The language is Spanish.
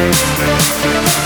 We'll be.